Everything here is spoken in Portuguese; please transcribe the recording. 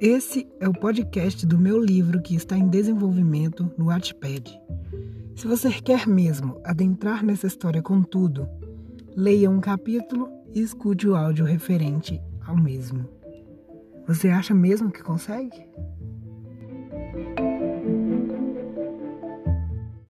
Esse é o podcast do meu livro que está em desenvolvimento no Wattpad. Se você quer mesmo adentrar nessa história com tudo, leia um capítulo e escute o áudio referente ao mesmo. Você acha mesmo que consegue?